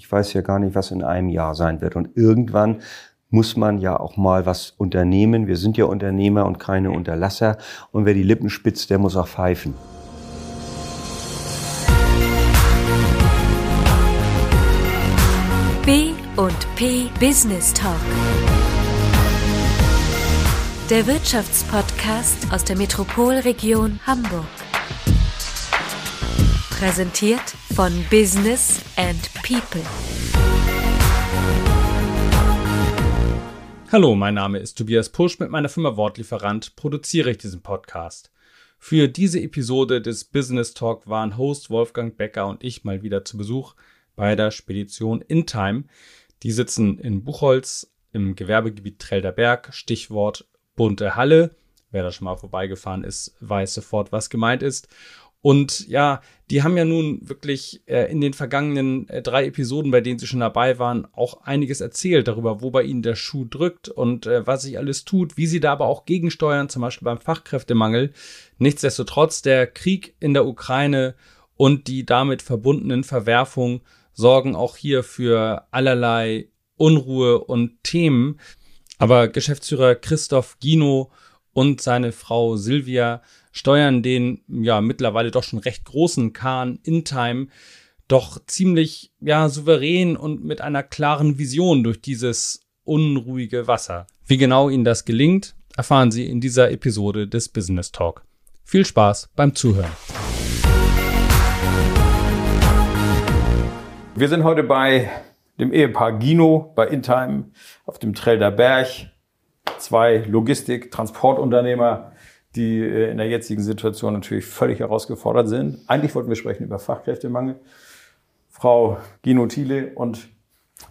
ich weiß ja gar nicht, was in einem Jahr sein wird. Und irgendwann muss man ja auch mal was unternehmen. Wir sind ja Unternehmer und keine Unterlasser. Und wer die Lippen spitzt, der muss auch pfeifen. B und P Business Talk. Der Wirtschaftspodcast aus der Metropolregion Hamburg. Präsentiert von Business and People. Hallo, mein Name ist Tobias Pusch. Mit meiner Firma Wortlieferant produziere ich diesen Podcast. Für diese Episode des Business Talk waren Host Wolfgang Becker und ich mal wieder zu Besuch bei der Spedition InTime. Die sitzen in Buchholz im Gewerbegebiet Trelderberg. Stichwort bunte Halle. Wer da schon mal vorbeigefahren ist, weiß sofort, was gemeint ist. Und ja, die haben ja nun wirklich äh, in den vergangenen äh, drei Episoden, bei denen sie schon dabei waren, auch einiges erzählt darüber, wo bei ihnen der Schuh drückt und äh, was sich alles tut, wie sie da aber auch gegensteuern, zum Beispiel beim Fachkräftemangel. Nichtsdestotrotz, der Krieg in der Ukraine und die damit verbundenen Verwerfungen sorgen auch hier für allerlei Unruhe und Themen. Aber Geschäftsführer Christoph Gino und seine Frau Silvia steuern den ja mittlerweile doch schon recht großen Kahn in Time doch ziemlich ja souverän und mit einer klaren Vision durch dieses unruhige Wasser. Wie genau ihnen das gelingt, erfahren Sie in dieser Episode des Business Talk. Viel Spaß beim Zuhören. Wir sind heute bei dem Ehepaar Gino bei Intime auf dem Trelder Berg. Zwei Logistik-, Transportunternehmer, die äh, in der jetzigen Situation natürlich völlig herausgefordert sind. Eigentlich wollten wir sprechen über Fachkräftemangel. Frau Gino Thiele und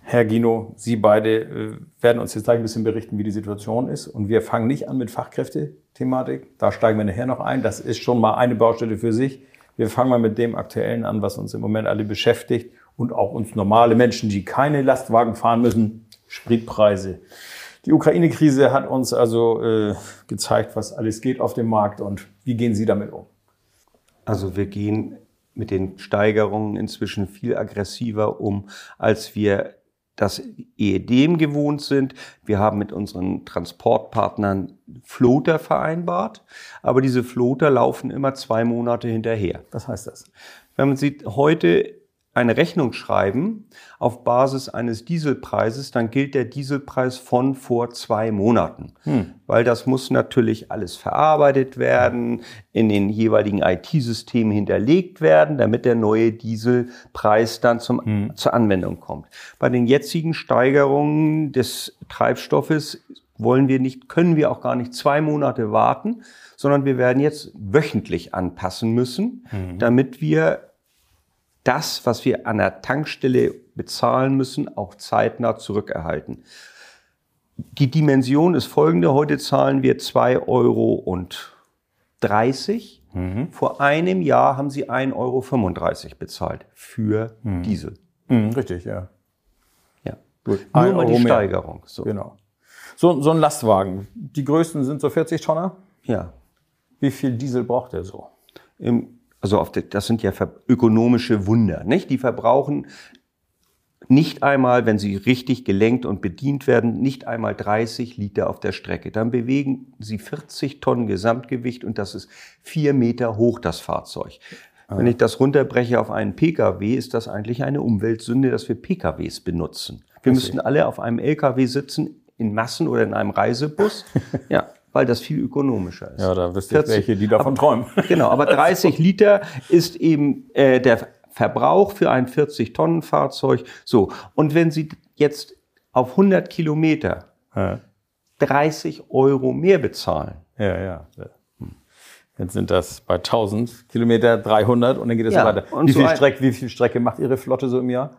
Herr Gino, Sie beide äh, werden uns jetzt gleich ein bisschen berichten, wie die Situation ist. Und wir fangen nicht an mit Fachkräftethematik. Da steigen wir nachher noch ein. Das ist schon mal eine Baustelle für sich. Wir fangen mal mit dem Aktuellen an, was uns im Moment alle beschäftigt und auch uns normale Menschen, die keine Lastwagen fahren müssen, Spritpreise. Die Ukraine-Krise hat uns also äh, gezeigt, was alles geht auf dem Markt und wie gehen Sie damit um? Also wir gehen mit den Steigerungen inzwischen viel aggressiver um, als wir das ehedem gewohnt sind. Wir haben mit unseren Transportpartnern Floater vereinbart, aber diese Floater laufen immer zwei Monate hinterher. Was heißt das? Wenn man sieht, heute eine Rechnung schreiben auf Basis eines Dieselpreises, dann gilt der Dieselpreis von vor zwei Monaten. Hm. Weil das muss natürlich alles verarbeitet werden, in den jeweiligen IT-Systemen hinterlegt werden, damit der neue Dieselpreis dann zum, hm. zur Anwendung kommt. Bei den jetzigen Steigerungen des Treibstoffes wollen wir nicht, können wir auch gar nicht zwei Monate warten, sondern wir werden jetzt wöchentlich anpassen müssen, hm. damit wir das, was wir an der Tankstelle bezahlen müssen, auch zeitnah zurückerhalten. Die Dimension ist folgende. Heute zahlen wir 2,30 Euro. Mhm. Vor einem Jahr haben sie 1,35 Euro bezahlt für mhm. Diesel. Mhm, richtig, ja. Ja. Gut. Nur mal Euro die Steigerung. So. Genau. So, so ein Lastwagen. Die größten sind so 40 Tonner? Ja. Wie viel Diesel braucht der so? Im also auf die, das sind ja ökonomische Wunder, nicht? Die verbrauchen nicht einmal, wenn sie richtig gelenkt und bedient werden, nicht einmal 30 Liter auf der Strecke. Dann bewegen sie 40 Tonnen Gesamtgewicht und das ist vier Meter hoch, das Fahrzeug. Ah. Wenn ich das runterbreche auf einen Pkw, ist das eigentlich eine Umweltsünde, dass wir Pkws benutzen. Wir müssten alle auf einem Lkw sitzen, in Massen oder in einem Reisebus. ja, weil das viel ökonomischer ist. Ja, da wisst ihr welche, die davon aber, träumen. Genau, aber 30 Liter ist eben äh, der Verbrauch für ein 40-Tonnen-Fahrzeug. So, und wenn Sie jetzt auf 100 Kilometer ja. 30 Euro mehr bezahlen. Ja, ja. Jetzt sind das bei 1000 Kilometer 300 und dann geht es ja, weiter. Wie, so viel Strecke, wie viel Strecke macht Ihre Flotte so im Jahr?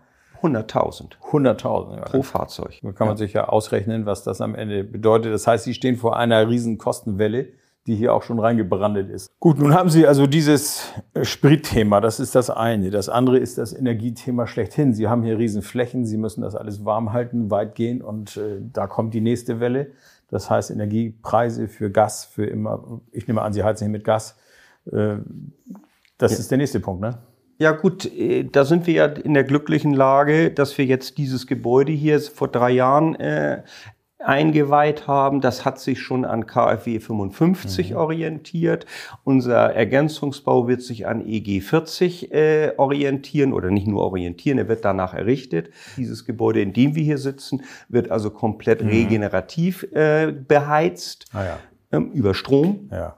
100.000. 100.000 ja. pro Fahrzeug. Da kann man ja. sich ja ausrechnen, was das am Ende bedeutet. Das heißt, Sie stehen vor einer riesen Kostenwelle, die hier auch schon reingebrandet ist. Gut, nun haben Sie also dieses Spritthema, das ist das eine. Das andere ist das Energiethema schlechthin. Sie haben hier riesen Flächen, Sie müssen das alles warm halten, weitgehend und äh, da kommt die nächste Welle. Das heißt, Energiepreise für Gas, für immer, ich nehme an, Sie heizen hier mit Gas. Äh, das ja. ist der nächste Punkt, ne? Ja gut, äh, da sind wir ja in der glücklichen Lage, dass wir jetzt dieses Gebäude hier vor drei Jahren äh, eingeweiht haben. Das hat sich schon an KfW 55 mhm. orientiert. Unser Ergänzungsbau wird sich an EG 40 äh, orientieren oder nicht nur orientieren, er wird danach errichtet. Dieses Gebäude, in dem wir hier sitzen, wird also komplett mhm. regenerativ äh, beheizt ah, ja. ähm, über Strom. Ja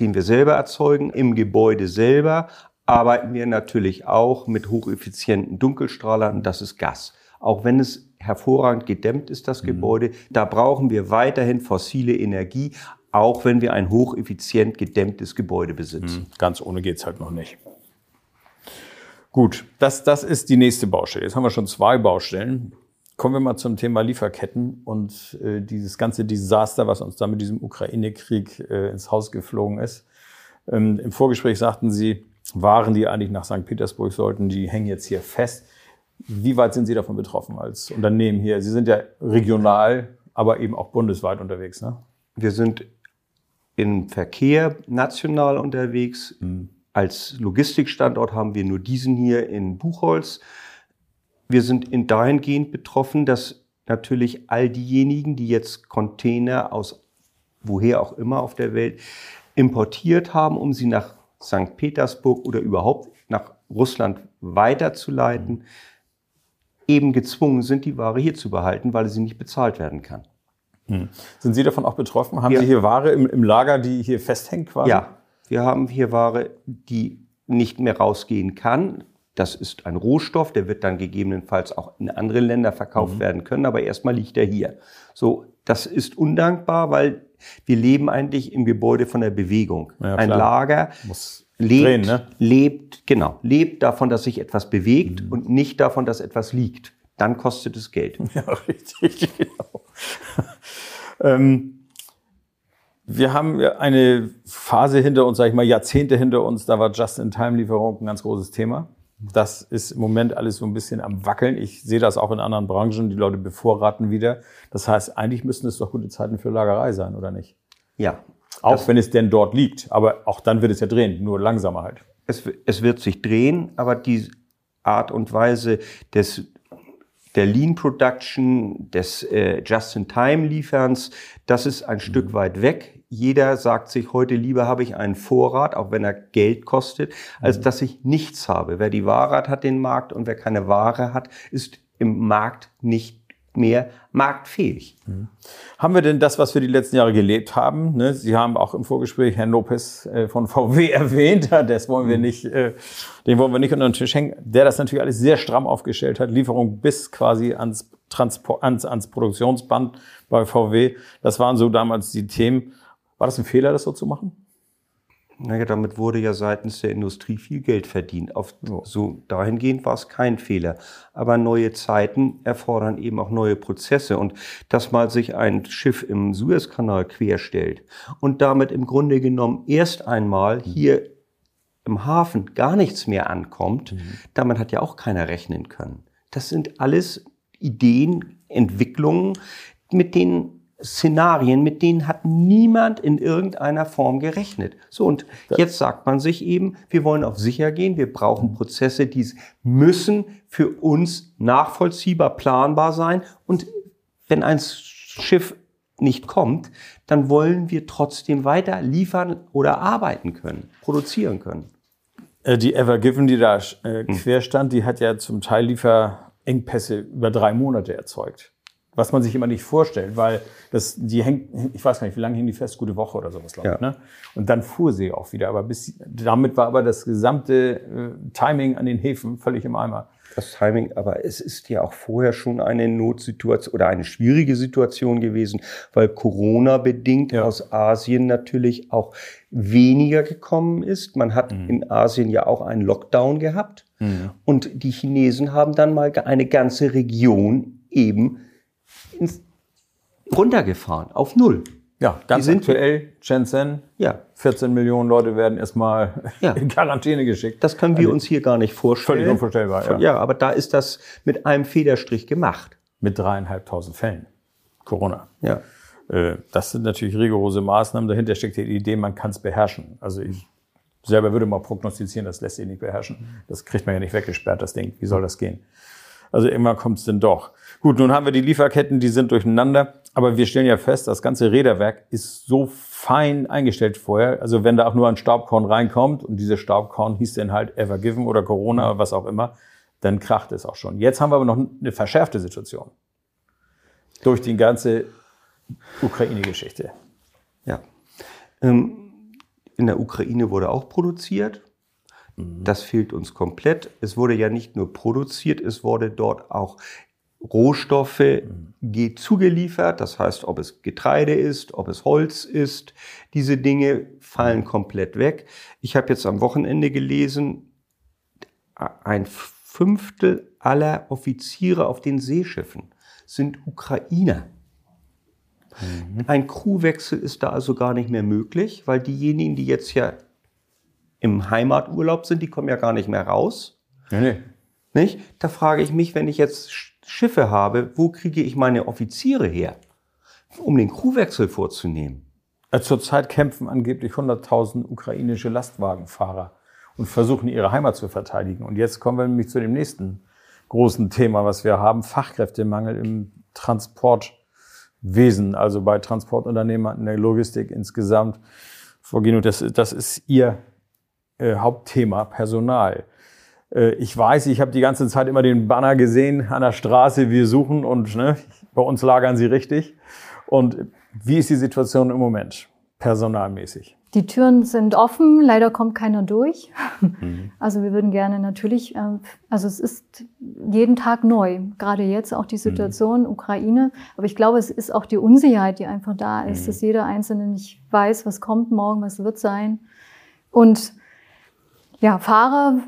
den wir selber erzeugen, im Gebäude selber, arbeiten wir natürlich auch mit hocheffizienten Dunkelstrahlern, das ist Gas. Auch wenn es hervorragend gedämmt ist, das mhm. Gebäude, da brauchen wir weiterhin fossile Energie, auch wenn wir ein hocheffizient gedämmtes Gebäude besitzen. Mhm. Ganz ohne geht's halt noch nicht. Gut, das, das ist die nächste Baustelle. Jetzt haben wir schon zwei Baustellen. Kommen wir mal zum Thema Lieferketten und äh, dieses ganze Desaster, was uns da mit diesem Ukraine-Krieg äh, ins Haus geflogen ist. Ähm, Im Vorgespräch sagten Sie, waren, die eigentlich nach St. Petersburg sollten, die hängen jetzt hier fest. Wie weit sind Sie davon betroffen als Unternehmen hier? Sie sind ja regional, aber eben auch bundesweit unterwegs. Ne? Wir sind im Verkehr national unterwegs. Mhm. Als Logistikstandort haben wir nur diesen hier in Buchholz. Wir sind in dahingehend betroffen, dass natürlich all diejenigen, die jetzt Container aus woher auch immer auf der Welt importiert haben, um sie nach St. Petersburg oder überhaupt nach Russland weiterzuleiten, eben gezwungen sind, die Ware hier zu behalten, weil sie nicht bezahlt werden kann. Hm. Sind Sie davon auch betroffen? Haben ja. Sie hier Ware im, im, Lager, die hier festhängt quasi? Ja, wir haben hier Ware, die nicht mehr rausgehen kann. Das ist ein Rohstoff, der wird dann gegebenenfalls auch in andere Länder verkauft mhm. werden können, aber erstmal liegt er hier. So, das ist undankbar, weil wir leben eigentlich im Gebäude von der Bewegung. Ja, ein Lager Muss lebt, drehen, ne? lebt, genau, lebt davon, dass sich etwas bewegt mhm. und nicht davon, dass etwas liegt. Dann kostet es Geld. Ja, richtig, genau. ähm, wir haben eine Phase hinter uns, sage ich mal, Jahrzehnte hinter uns, da war Just-in-Time-Lieferung ein ganz großes Thema. Das ist im Moment alles so ein bisschen am Wackeln. Ich sehe das auch in anderen Branchen. Die Leute bevorraten wieder. Das heißt, eigentlich müssten es doch gute Zeiten für Lagerei sein, oder nicht? Ja. Auch wenn es denn dort liegt. Aber auch dann wird es ja drehen, nur langsamer halt. Es, es wird sich drehen, aber die Art und Weise des der Lean Production, des äh, Just-in-Time-Lieferns, das ist ein mhm. Stück weit weg jeder sagt sich heute lieber habe ich einen Vorrat, auch wenn er Geld kostet, als mhm. dass ich nichts habe. Wer die Ware hat, hat den Markt und wer keine Ware hat, ist im Markt nicht mehr marktfähig. Mhm. Haben wir denn das, was wir die letzten Jahre gelebt haben? Ne? Sie haben auch im Vorgespräch Herrn Lopez äh, von VW erwähnt, das wollen wir mhm. nicht, äh, den wollen wir nicht unter den Tisch hängen, der das natürlich alles sehr stramm aufgestellt hat, Lieferung bis quasi ans, Transport, ans, ans Produktionsband bei VW. Das waren so damals die Themen. War das ein Fehler, das so zu machen? Naja, damit wurde ja seitens der Industrie viel Geld verdient. Auf, ja. So dahingehend war es kein Fehler. Aber neue Zeiten erfordern eben auch neue Prozesse. Und dass mal sich ein Schiff im Suezkanal querstellt und damit im Grunde genommen erst einmal mhm. hier im Hafen gar nichts mehr ankommt, mhm. damit hat ja auch keiner rechnen können. Das sind alles Ideen, Entwicklungen, mit denen Szenarien, mit denen hat niemand in irgendeiner Form gerechnet. So, und jetzt sagt man sich eben, wir wollen auf sicher gehen, wir brauchen Prozesse, die müssen für uns nachvollziehbar, planbar sein. Und wenn ein Schiff nicht kommt, dann wollen wir trotzdem weiter liefern oder arbeiten können, produzieren können. Äh, die Ever Given, die da äh, hm. quer stand, die hat ja zum Teil Lieferengpässe über drei Monate erzeugt was man sich immer nicht vorstellt, weil das, die hängt, ich weiß gar nicht, wie lange hing die fest, gute Woche oder sowas, glaube ja. ich. Ne? Und dann fuhr sie auch wieder. Aber bis, damit war aber das gesamte äh, Timing an den Häfen völlig im Eimer. Das Timing, aber es ist ja auch vorher schon eine Notsituation oder eine schwierige Situation gewesen, weil Corona bedingt ja. aus Asien natürlich auch weniger gekommen ist. Man hat mhm. in Asien ja auch einen Lockdown gehabt. Mhm. Und die Chinesen haben dann mal eine ganze Region eben ins, runtergefahren auf Null. Ja, ganz die sind aktuell Shenzhen. Ja. 14 Millionen Leute werden erstmal ja. in Quarantäne geschickt. Das können wir also, uns hier gar nicht vorstellen. Völlig unvorstellbar, ja. Ja, aber da ist das mit einem Federstrich gemacht. Mit dreieinhalbtausend Fällen. Corona. Ja. Äh, das sind natürlich rigorose Maßnahmen. Dahinter steckt die Idee, man kann es beherrschen. Also ich selber würde mal prognostizieren, das lässt sich nicht beherrschen. Das kriegt man ja nicht weggesperrt, das Ding. Wie soll das gehen? Also immer kommt es denn doch. Gut, nun haben wir die Lieferketten, die sind durcheinander, aber wir stellen ja fest, das ganze Räderwerk ist so fein eingestellt vorher. Also wenn da auch nur ein Staubkorn reinkommt und diese Staubkorn hieß dann halt Ever Given oder Corona, was auch immer, dann kracht es auch schon. Jetzt haben wir aber noch eine verschärfte Situation. Durch die ganze Ukraine-Geschichte. Ja. Ähm, in der Ukraine wurde auch produziert. Das fehlt uns komplett. Es wurde ja nicht nur produziert, es wurde dort auch Rohstoffe zugeliefert. Das heißt, ob es Getreide ist, ob es Holz ist. Diese Dinge fallen komplett weg. Ich habe jetzt am Wochenende gelesen, ein Fünftel aller Offiziere auf den Seeschiffen sind Ukrainer. Mhm. Ein Crewwechsel ist da also gar nicht mehr möglich, weil diejenigen, die jetzt ja im Heimaturlaub sind, die kommen ja gar nicht mehr raus. Nee. Nicht? Da frage ich mich, wenn ich jetzt Schiffe habe, wo kriege ich meine Offiziere her, um den Crewwechsel vorzunehmen? Äh, zurzeit kämpfen angeblich 100.000 ukrainische Lastwagenfahrer und versuchen ihre Heimat zu verteidigen. Und jetzt kommen wir nämlich zu dem nächsten großen Thema, was wir haben, Fachkräftemangel im Transportwesen, also bei Transportunternehmern in der Logistik insgesamt. Frau Gino, das, das ist Ihr äh, Hauptthema, Personal. Äh, ich weiß, ich habe die ganze Zeit immer den Banner gesehen an der Straße, wir suchen und ne, bei uns lagern sie richtig. Und wie ist die Situation im Moment, personalmäßig? Die Türen sind offen, leider kommt keiner durch. Mhm. Also wir würden gerne natürlich, ähm, also es ist jeden Tag neu, gerade jetzt auch die mhm. Situation mhm. Ukraine. Aber ich glaube, es ist auch die Unsicherheit, die einfach da ist, mhm. dass jeder Einzelne nicht weiß, was kommt morgen, was wird sein. Und ja, Fahrer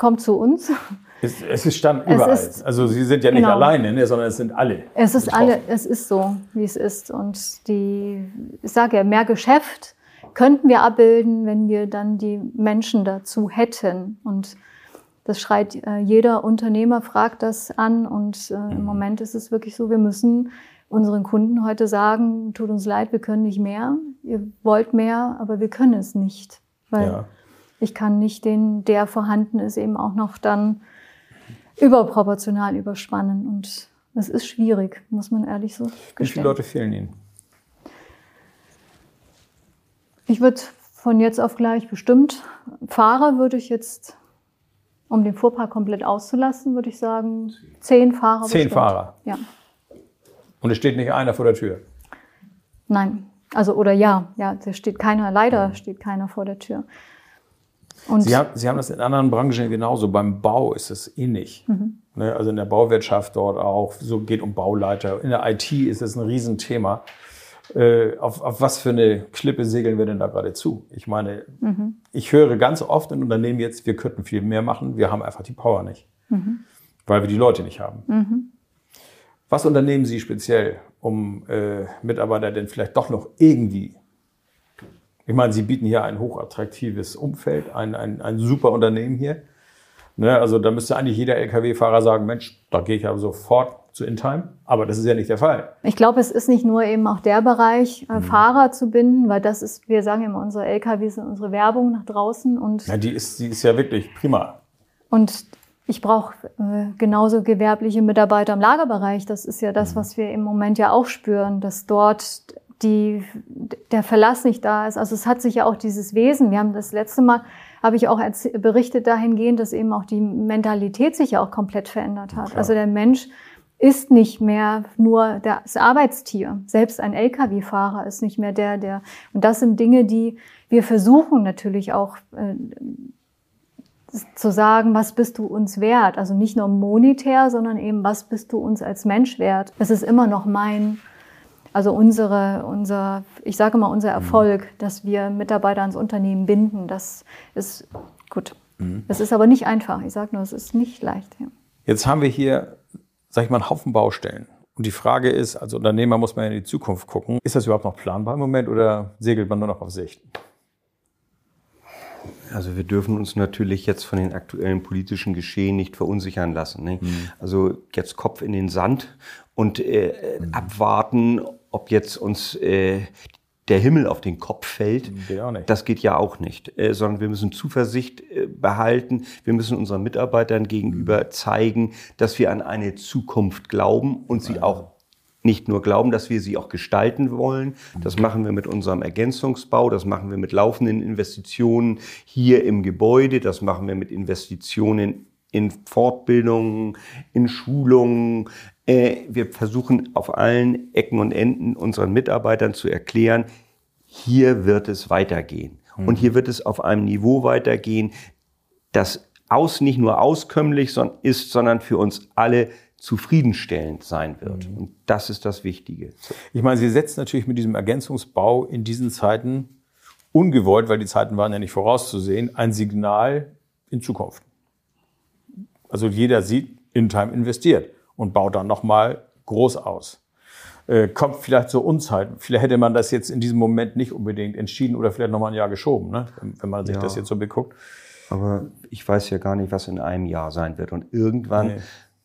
kommt zu uns. Es, es ist Stand überall. Ist, also Sie sind ja nicht genau. alleine, ne, sondern es sind alle. Es ist betroffen. alle, es ist so, wie es ist. Und die, ich sage ja, mehr Geschäft könnten wir abbilden, wenn wir dann die Menschen dazu hätten. Und das schreit äh, jeder Unternehmer, fragt das an. Und äh, mhm. im Moment ist es wirklich so, wir müssen unseren Kunden heute sagen, tut uns leid, wir können nicht mehr. Ihr wollt mehr, aber wir können es nicht. Weil ja ich kann nicht den, der vorhanden ist, eben auch noch dann überproportional überspannen. Und es ist schwierig, muss man ehrlich so gestehen. Wie viele Leute fehlen Ihnen? Ich würde von jetzt auf gleich bestimmt. Fahrer würde ich jetzt, um den Fuhrpark komplett auszulassen, würde ich sagen, zehn Fahrer. Zehn bestimmt. Fahrer? Ja. Und es steht nicht einer vor der Tür? Nein. Also, oder ja, ja, da steht keiner, leider steht keiner vor der Tür. Und Sie, haben, Sie haben das in anderen Branchen genauso. Beim Bau ist es ähnlich. Mhm. Ne, also in der Bauwirtschaft dort auch. So geht um Bauleiter. In der IT ist es ein Riesenthema. Äh, auf, auf was für eine Klippe segeln wir denn da gerade zu? Ich meine, mhm. ich höre ganz oft in Unternehmen jetzt, wir könnten viel mehr machen, wir haben einfach die Power nicht, mhm. weil wir die Leute nicht haben. Mhm. Was unternehmen Sie speziell, um äh, Mitarbeiter denn vielleicht doch noch irgendwie ich meine, Sie bieten hier ein hochattraktives Umfeld, ein, ein, ein super Unternehmen hier. Ne, also da müsste eigentlich jeder Lkw-Fahrer sagen, Mensch, da gehe ich aber sofort zu InTime. Aber das ist ja nicht der Fall. Ich glaube, es ist nicht nur eben auch der Bereich, äh, mhm. Fahrer zu binden, weil das ist, wir sagen immer, unsere Lkw sind unsere Werbung nach draußen. Und ja, die ist, die ist ja wirklich prima. Und ich brauche äh, genauso gewerbliche Mitarbeiter im Lagerbereich. Das ist ja das, mhm. was wir im Moment ja auch spüren, dass dort die, der Verlass nicht da ist. Also es hat sich ja auch dieses Wesen, wir haben das letzte Mal, habe ich auch berichtet dahingehend, dass eben auch die Mentalität sich ja auch komplett verändert hat. Klar. Also der Mensch ist nicht mehr nur das Arbeitstier. Selbst ein Lkw-Fahrer ist nicht mehr der, der, und das sind Dinge, die wir versuchen natürlich auch äh, zu sagen, was bist du uns wert? Also nicht nur monetär, sondern eben, was bist du uns als Mensch wert? Es ist immer noch mein, also unsere, unser, ich sage mal, unser Erfolg, mhm. dass wir Mitarbeiter ans Unternehmen binden, das ist gut. Mhm. Das ist aber nicht einfach. Ich sage nur, es ist nicht leicht. Ja. Jetzt haben wir hier, sag ich mal, einen Haufen Baustellen. Und die Frage ist, als Unternehmer muss man in die Zukunft gucken. Ist das überhaupt noch planbar im Moment oder segelt man nur noch auf Sicht? Also wir dürfen uns natürlich jetzt von den aktuellen politischen Geschehen nicht verunsichern lassen. Ne? Mhm. Also jetzt Kopf in den Sand und äh, mhm. abwarten, ob jetzt uns äh, der Himmel auf den Kopf fällt. Geht auch nicht. Das geht ja auch nicht, äh, sondern wir müssen Zuversicht äh, behalten. Wir müssen unseren Mitarbeitern gegenüber zeigen, dass wir an eine Zukunft glauben und sie auch nicht nur glauben, dass wir sie auch gestalten wollen. Das machen wir mit unserem Ergänzungsbau, das machen wir mit laufenden Investitionen hier im Gebäude, das machen wir mit Investitionen in Fortbildungen, in Schulungen. Äh, Wir versuchen auf allen Ecken und Enden unseren Mitarbeitern zu erklären, hier wird es weitergehen. Und hier wird es auf einem Niveau weitergehen, das aus, nicht nur auskömmlich ist, sondern für uns alle zufriedenstellend sein wird. Und das ist das Wichtige. Ich meine, Sie setzen natürlich mit diesem Ergänzungsbau in diesen Zeiten ungewollt, weil die Zeiten waren ja nicht vorauszusehen, ein Signal in Zukunft. Also jeder sieht, InTime investiert und baut dann nochmal groß aus. Äh, kommt vielleicht zur Unzeit. Vielleicht hätte man das jetzt in diesem Moment nicht unbedingt entschieden oder vielleicht nochmal ein Jahr geschoben, ne? wenn, man sich Ja. das jetzt so beguckt. Aber ich weiß ja gar nicht, was in einem Jahr sein wird. Und irgendwann Nee.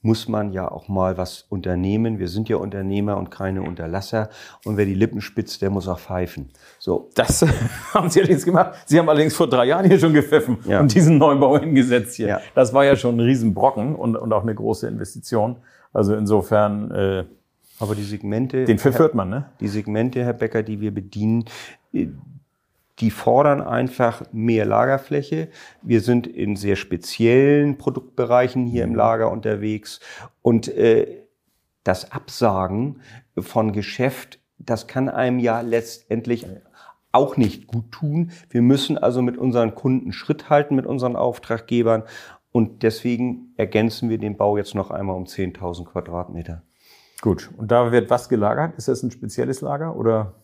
muss man ja auch mal was unternehmen. Wir sind ja Unternehmer und keine Unterlasser. Und wer die Lippen spitzt, der muss auch pfeifen. So. Das haben Sie allerdings gemacht. Sie haben allerdings vor drei Jahren hier schon gepfiffen Ja. und diesen Neubau hingesetzt hier. Ja. Das war ja schon ein Riesenbrocken und, und auch eine große Investition. Also insofern, äh, Aber die Segmente, den hört man, ne? die Segmente, Herr Becker, die wir bedienen, äh, die fordern einfach mehr Lagerfläche. Wir sind in sehr speziellen Produktbereichen hier im Lager unterwegs und äh, das Absagen von Geschäft, das kann einem ja letztendlich auch nicht gut tun. Wir müssen also mit unseren Kunden Schritt halten, mit unseren Auftraggebern und deswegen ergänzen wir den Bau jetzt noch einmal um 10.000 Quadratmeter. Gut. Und da wird was gelagert? Ist das ein spezielles Lager oder?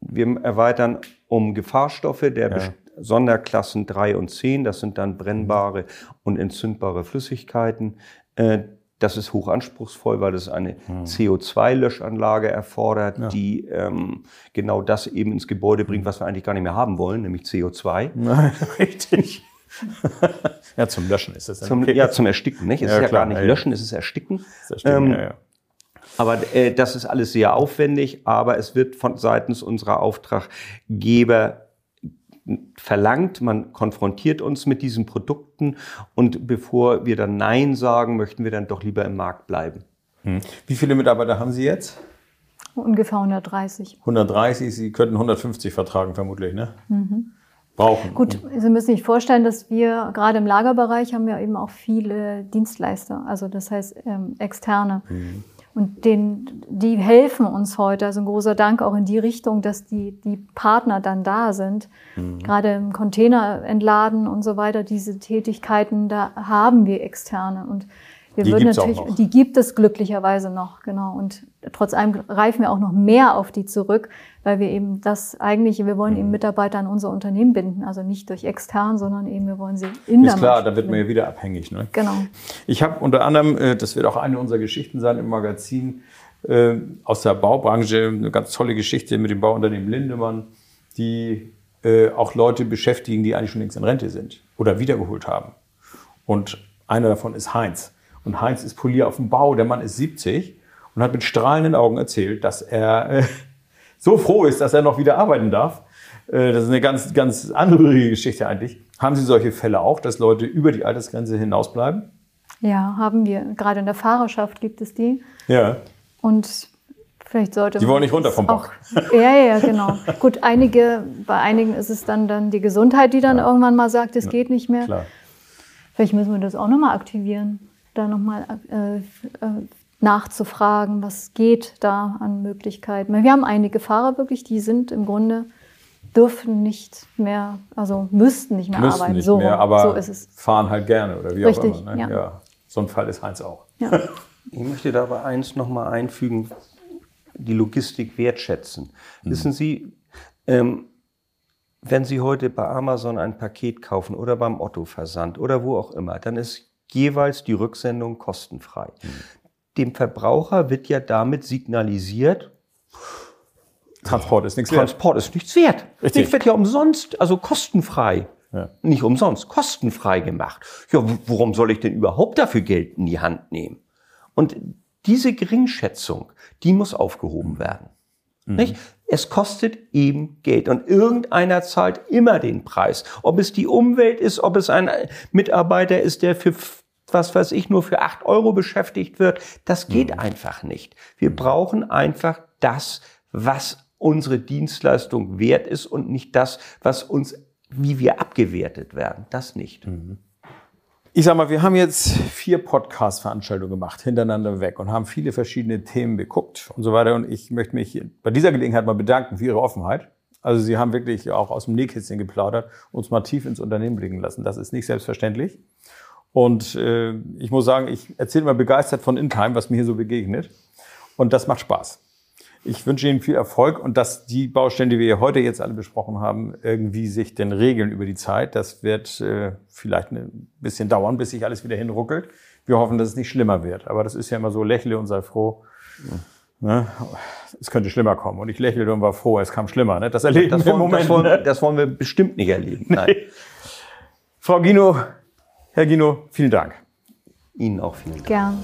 Wir erweitern um Gefahrstoffe der Best- Sonderklassen 3 und 10. Das sind dann brennbare und entzündbare Flüssigkeiten. Äh, Das ist hochanspruchsvoll, weil es eine CO2-Löschanlage erfordert, die ähm, genau das eben ins Gebäude bringt, was wir eigentlich gar nicht mehr haben wollen, nämlich CO2. Nein, richtig. ja, zum Löschen ist das dann Zum, okay. Ja, zum Ersticken. Nicht? Es Ja, ist ja klar, gar nicht ja, löschen, es ist Ersticken. Das stimmt, Ähm, ja, ja. Aber äh, das ist alles sehr aufwendig, aber es wird von seitens unserer Auftraggeber verlangt, man konfrontiert uns mit diesen Produkten und bevor wir dann Nein sagen, möchten wir dann doch lieber im Markt bleiben. Wie viele Mitarbeiter haben Sie jetzt? Ungefähr 130. 130. Sie könnten 150 vertragen, vermutlich, ne? Brauchen. Gut, Sie müssen sich vorstellen, dass wir gerade im Lagerbereich haben wir eben auch viele Dienstleister, also das heißt ähm, externe. Und den, die helfen uns heute. Also ein großer Dank auch in die Richtung, dass die, die Partner dann da sind. Gerade im Container entladen und so weiter, diese Tätigkeiten, da haben wir externe. Und wir Die würden natürlich, die gibt es glücklicherweise noch, genau. Und trotz allem greifen wir auch noch mehr auf die zurück, weil wir eben das eigentliche, wir wollen eben Mitarbeiter an unser Unternehmen binden. Also nicht durch extern, sondern eben wir wollen sie in der Ist klar, da wird man ja wieder abhängig, ne? Genau. Ich habe unter anderem, äh, das wird auch eine unserer Geschichten sein im Magazin, äh, aus der Baubranche eine ganz tolle Geschichte mit dem Bauunternehmen Lindemann, die äh, auch Leute beschäftigen, die eigentlich schon längst in Rente sind oder wiedergeholt haben. Und einer davon ist Heinz. Und Heinz ist Polier auf dem Bau, der Mann ist 70 und hat mit strahlenden Augen erzählt, dass er äh, so froh ist, dass er noch wieder arbeiten darf. Äh, das ist eine ganz, ganz anrührige Geschichte eigentlich. Haben Sie solche Fälle auch, dass Leute über die Altersgrenze hinausbleiben? Ja, haben wir. Gerade in der Fahrerschaft gibt es die. Ja. Und vielleicht sollte Die wollen nicht runter vom auch, Bock. Ja, ja, genau. Gut, einige, bei einigen ist es dann, dann die Gesundheit, die dann irgendwann mal sagt, es geht nicht mehr. Klar. Vielleicht müssen wir das auch nochmal aktivieren, da nochmal äh, äh, nachzufragen, was geht da an Möglichkeiten. Wir haben einige Fahrer wirklich, die sind im Grunde, dürfen nicht mehr, also müssten nicht mehr Müssten arbeiten. nicht so, mehr, aber so ist es. fahren halt gerne oder wie Richtig, auch immer. Ne? ja. So ein Fall ist Heinz auch. Ja. Ich möchte da aber eins nochmal einfügen, die Logistik wertschätzen. Wissen Sie, ähm, wenn Sie heute bei Amazon ein Paket kaufen oder beim Otto-Versand oder wo auch immer, dann ist jeweils die Rücksendung kostenfrei. Dem Verbraucher wird ja damit signalisiert, Transport ist nichts wert. Transport ist nichts wert. Richtig. Nichts wird ja umsonst, also kostenfrei. Ja. Nicht umsonst, kostenfrei gemacht. Ja, warum soll ich denn überhaupt dafür Geld in die Hand nehmen? Und diese Geringschätzung, die muss aufgehoben werden. Nicht? Es kostet eben Geld und irgendeiner zahlt immer den Preis. Ob es die Umwelt ist, ob es ein Mitarbeiter ist, der für was weiß ich, nur für acht Euro beschäftigt wird, das geht einfach nicht. Wir brauchen einfach das, was unsere Dienstleistung wert ist und nicht das, was uns, wie wir abgewertet werden. Das nicht. Ich sag mal, wir haben jetzt vier Podcast-Veranstaltungen gemacht, hintereinander weg und haben viele verschiedene Themen geguckt und so weiter. Und ich möchte mich bei dieser Gelegenheit mal bedanken für Ihre Offenheit. Also Sie haben wirklich auch aus dem Nähkästchen geplaudert, uns mal tief ins Unternehmen blicken lassen. Das ist nicht selbstverständlich. Und äh, ich muss sagen, ich erzähle mal begeistert von InTime, was mir hier so begegnet. Und das macht Spaß. Ich wünsche Ihnen viel Erfolg und dass die Baustellen, die wir hier heute jetzt alle besprochen haben, irgendwie sich denn regeln über die Zeit. Das wird äh, vielleicht ein bisschen dauern, bis sich alles wieder hinruckelt. Wir hoffen, dass es nicht schlimmer wird. Aber das ist ja immer so, lächle und sei froh. Ne? Es könnte schlimmer kommen. Und ich lächelte und war froh, es kam schlimmer. Ne? Das erleben Das wir im wollen, Moment. das, wollen, ne? das wollen wir bestimmt nicht erleben. Nein. Frau Gino, Herr Gino, vielen Dank. Ihnen auch vielen Dank. Gern.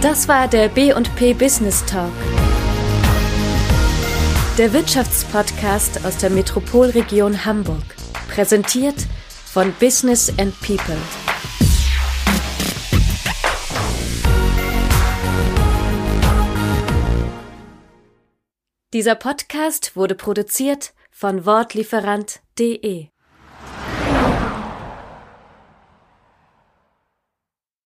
Das war der B&P Business Talk. Der Wirtschaftspodcast aus der Metropolregion Hamburg. Präsentiert von Business and People. Dieser Podcast wurde produziert von Wortlieferant.de